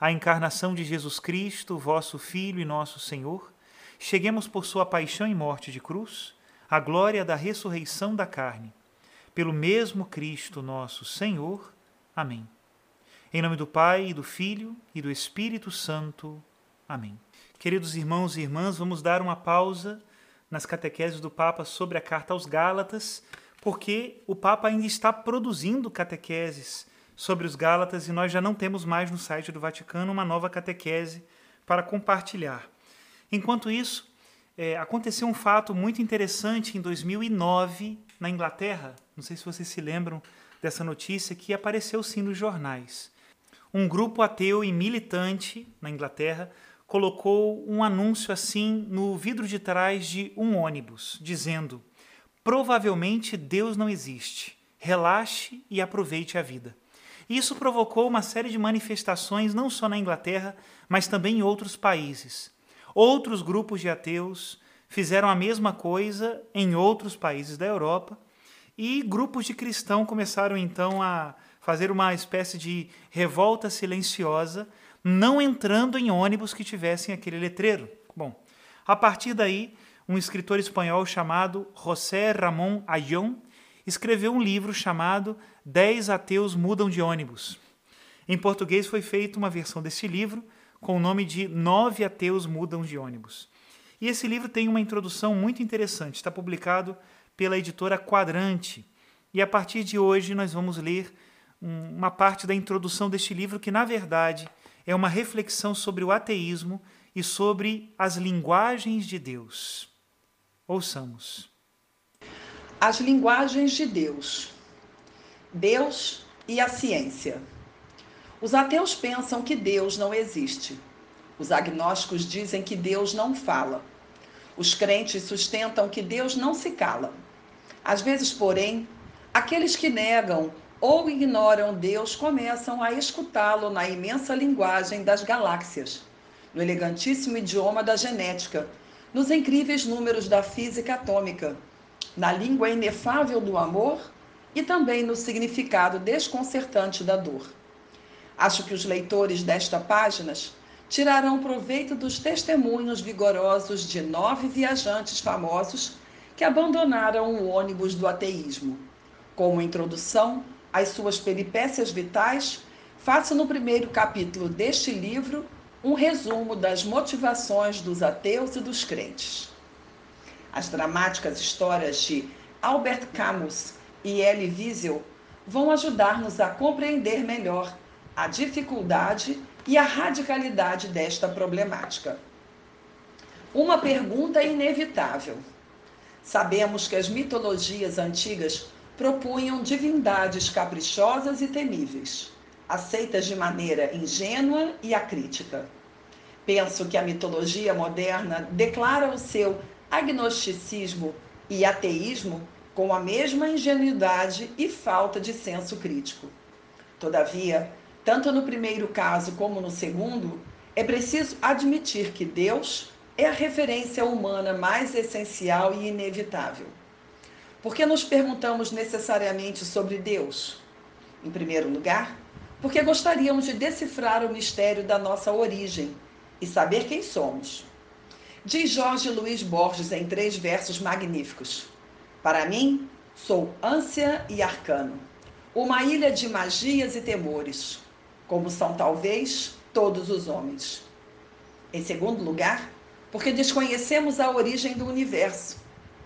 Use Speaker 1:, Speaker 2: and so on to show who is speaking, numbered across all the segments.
Speaker 1: a encarnação de Jesus Cristo, vosso Filho e nosso Senhor, cheguemos por sua paixão e morte de cruz, à glória da ressurreição da carne. Pelo mesmo Cristo nosso Senhor. Amém. Em nome do Pai, e do Filho e do Espírito Santo. Amém. Queridos irmãos e irmãs, vamos dar uma pausa nas catequeses do Papa sobre a carta aos Gálatas, porque o Papa ainda está produzindo catequeses sobre os Gálatas e nós já não temos mais no site do Vaticano uma nova catequese para compartilhar. Enquanto isso, é, aconteceu um fato muito interessante em 2009 na Inglaterra. Não sei se vocês se lembram dessa notícia que apareceu sim nos jornais. Um grupo ateu e militante na Inglaterra colocou um anúncio assim no vidro de trás de um ônibus, dizendo: Provavelmente Deus não existe. Relaxe e aproveite a vida. Isso provocou uma série de manifestações não só na Inglaterra, mas também em outros países. Outros grupos de ateus fizeram a mesma coisa em outros países da Europa e grupos de cristãos começaram então a fazer uma espécie de revolta silenciosa, não entrando em ônibus que tivessem aquele letreiro. Bom, a partir daí, um escritor espanhol chamado José Ramón Ayón escreveu um livro chamado Dez Ateus Mudam de Ônibus. Em português foi feita uma versão desse livro com o nome de Nove Ateus Mudam de Ônibus. E esse livro tem uma introdução muito interessante, está publicado pela editora Quadrante. E a partir de hoje nós vamos ler uma parte da introdução deste livro que, na verdade, é uma reflexão sobre o ateísmo e sobre as linguagens de Deus. Ouçamos.
Speaker 2: As linguagens de Deus. Deus e a ciência. Os ateus pensam que Deus não existe. Os agnósticos dizem que Deus não fala. Os crentes sustentam que Deus não se cala. Às vezes, porém, aqueles que negam ou ignoram Deus começam a escutá-lo na imensa linguagem das galáxias, no elegantíssimo idioma da genética, nos incríveis números da física atômica na língua inefável do amor e também no significado desconcertante da dor. Acho que os leitores desta páginas tirarão proveito dos testemunhos vigorosos de nove viajantes famosos que abandonaram o ônibus do ateísmo. Como introdução às suas peripécias vitais, faço no primeiro capítulo deste livro um resumo das motivações dos ateus e dos crentes. As dramáticas histórias de Albert Camus e Elie Wiesel vão ajudar-nos a compreender melhor a dificuldade e a radicalidade desta problemática. Uma pergunta inevitável. Sabemos que as mitologias antigas propunham divindades caprichosas e temíveis, aceitas de maneira ingênua e acrítica. Penso que a mitologia moderna declara o seu agnosticismo e ateísmo com a mesma ingenuidade e falta de senso crítico. Todavia, tanto no primeiro caso como no segundo, é preciso admitir que Deus, é a referência humana mais essencial e inevitável. Por que nos perguntamos necessariamente sobre Deus? Em primeiro lugar, porque gostaríamos de decifrar o mistério da nossa origem e saber quem somos. Diz Jorge Luiz Borges em três versos magníficos: Para mim, sou ânsia e arcano, uma ilha de magias e temores, como são talvez todos os homens. Em segundo lugar, porque desconhecemos a origem do universo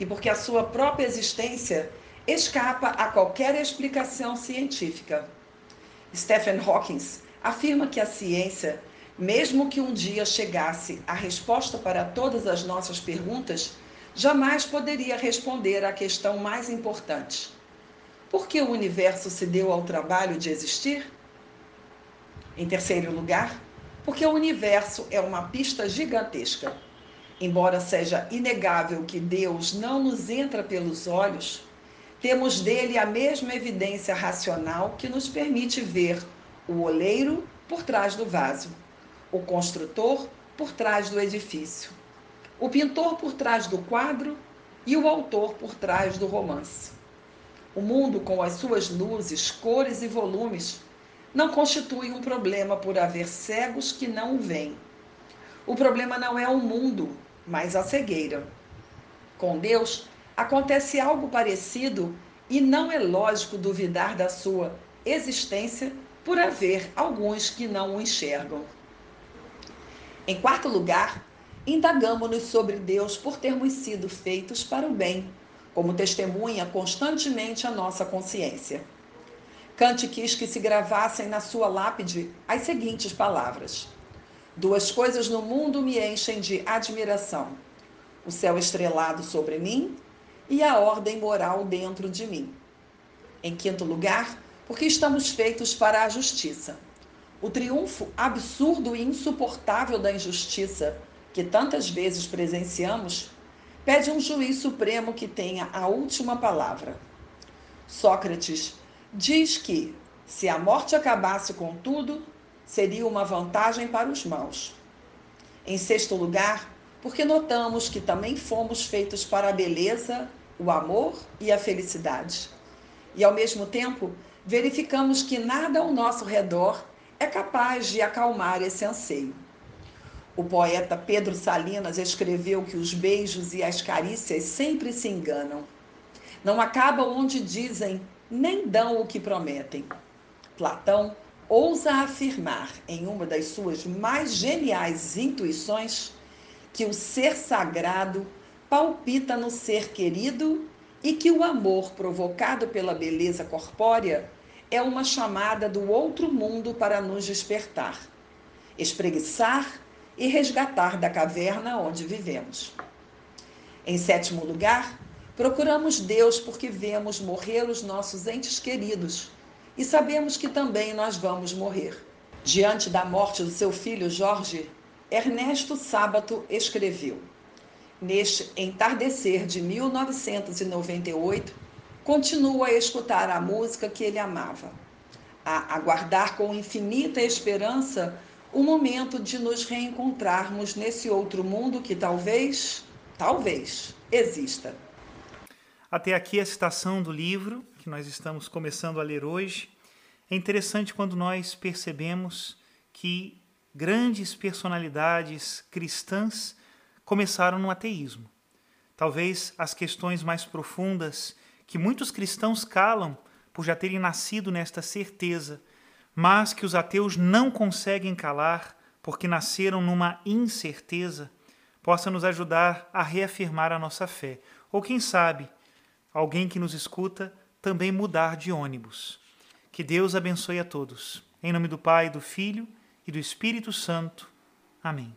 Speaker 2: e porque a sua própria existência escapa a qualquer explicação científica. Stephen Hawking afirma que a ciência, mesmo que um dia chegasse a resposta para todas as nossas perguntas, jamais poderia responder à questão mais importante: por que o universo se deu ao trabalho de existir? Em terceiro lugar, porque o universo é uma pista gigantesca. Embora seja inegável que Deus não nos entra pelos olhos, temos dele a mesma evidência racional que nos permite ver o oleiro por trás do vaso, o construtor por trás do edifício, o pintor por trás do quadro e o autor por trás do romance. O mundo, com as suas luzes, cores e volumes, não constitui um problema por haver cegos que não o veem. O problema não é o mundo, mas a cegueira. Com Deus, acontece algo parecido e não é lógico duvidar da sua existência por haver alguns que não o enxergam. Em quarto lugar, indagamos-nos sobre Deus por termos sido feitos para o bem, como testemunha constantemente a nossa consciência. Kant quis que se gravassem na sua lápide as seguintes palavras: Duas coisas no mundo me enchem de admiração: o céu estrelado sobre mim e a ordem moral dentro de mim. Em quinto lugar, porque estamos feitos para a justiça. O triunfo absurdo e insuportável da injustiça, que tantas vezes presenciamos, pede um juiz supremo que tenha a última palavra. Sócrates diz que, se a morte acabasse com tudo, seria uma vantagem para os maus. Em sexto lugar, porque notamos que também fomos feitos para a beleza, o amor e a felicidade. E ao mesmo tempo, verificamos que nada ao nosso redor é capaz de acalmar esse anseio. O poeta Pedro Salinas escreveu que os beijos e as carícias sempre se enganam. Não acabam onde dizem nem dão o que prometem. Platão ousa afirmar em uma das suas mais geniais intuições que o ser sagrado palpita no ser querido e que o amor provocado pela beleza corpórea é uma chamada do outro mundo para nos despertar, espreguiçar e resgatar da caverna onde vivemos. Em sétimo lugar, Procuramos Deus porque vemos morrer os nossos entes queridos e sabemos que também nós vamos morrer. Diante da morte do seu filho Jorge, Ernesto Sábato escreveu: Neste entardecer de 1998, continuo a escutar a música que ele amava, a aguardar com infinita esperança o momento de nos reencontrarmos nesse outro mundo que talvez, talvez, exista.
Speaker 1: Até aqui a citação do livro que nós estamos começando a ler hoje. É interessante quando nós percebemos que grandes personalidades cristãs começaram no ateísmo. Talvez as questões mais profundas que muitos cristãos calam por já terem nascido nesta certeza, mas que os ateus não conseguem calar porque nasceram numa incerteza, possa nos ajudar a reafirmar a nossa fé. Ou quem sabe, alguém que nos escuta também mudar de ônibus. Que Deus abençoe a todos. Em nome do Pai, do Filho e do Espírito Santo. Amém.